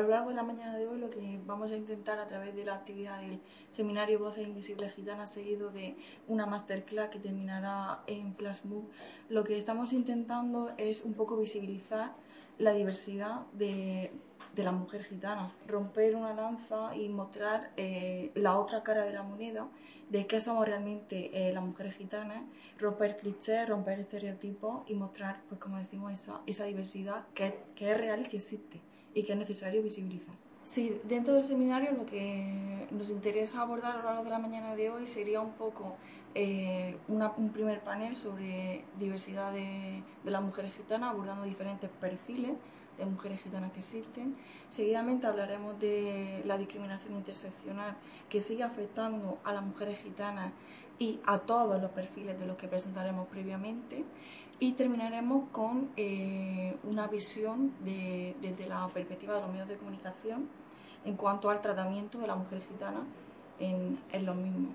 a lo largo de la mañana de hoy lo que vamos a intentar a través de la actividad del seminario Voces Invisibles Gitanas seguido de una masterclass que terminará en Flashmob, lo que estamos intentando es un poco visibilizar la diversidad de, de la mujer gitana, romper una lanza y mostrar eh, la otra cara de la moneda de qué somos realmente eh, las mujeres gitanas, romper clichés, romper estereotipos y mostrar, pues como decimos, esa, diversidad que, que es real y que existe y que es necesario visibilizar. Sí, dentro del seminario lo que nos interesa abordar a lo largo de la mañana de hoy sería un poco eh, un primer panel sobre diversidad de, de las mujeres gitanas, abordando diferentes perfiles de mujeres gitanas que existen. Seguidamente hablaremos de la discriminación interseccional que sigue afectando a las mujeres gitanas y a todos los perfiles de los que presentaremos previamente. Y terminaremos con eh, una visión desde la perspectiva de los medios de comunicación en cuanto al tratamiento de la mujer gitana en, en los mismos.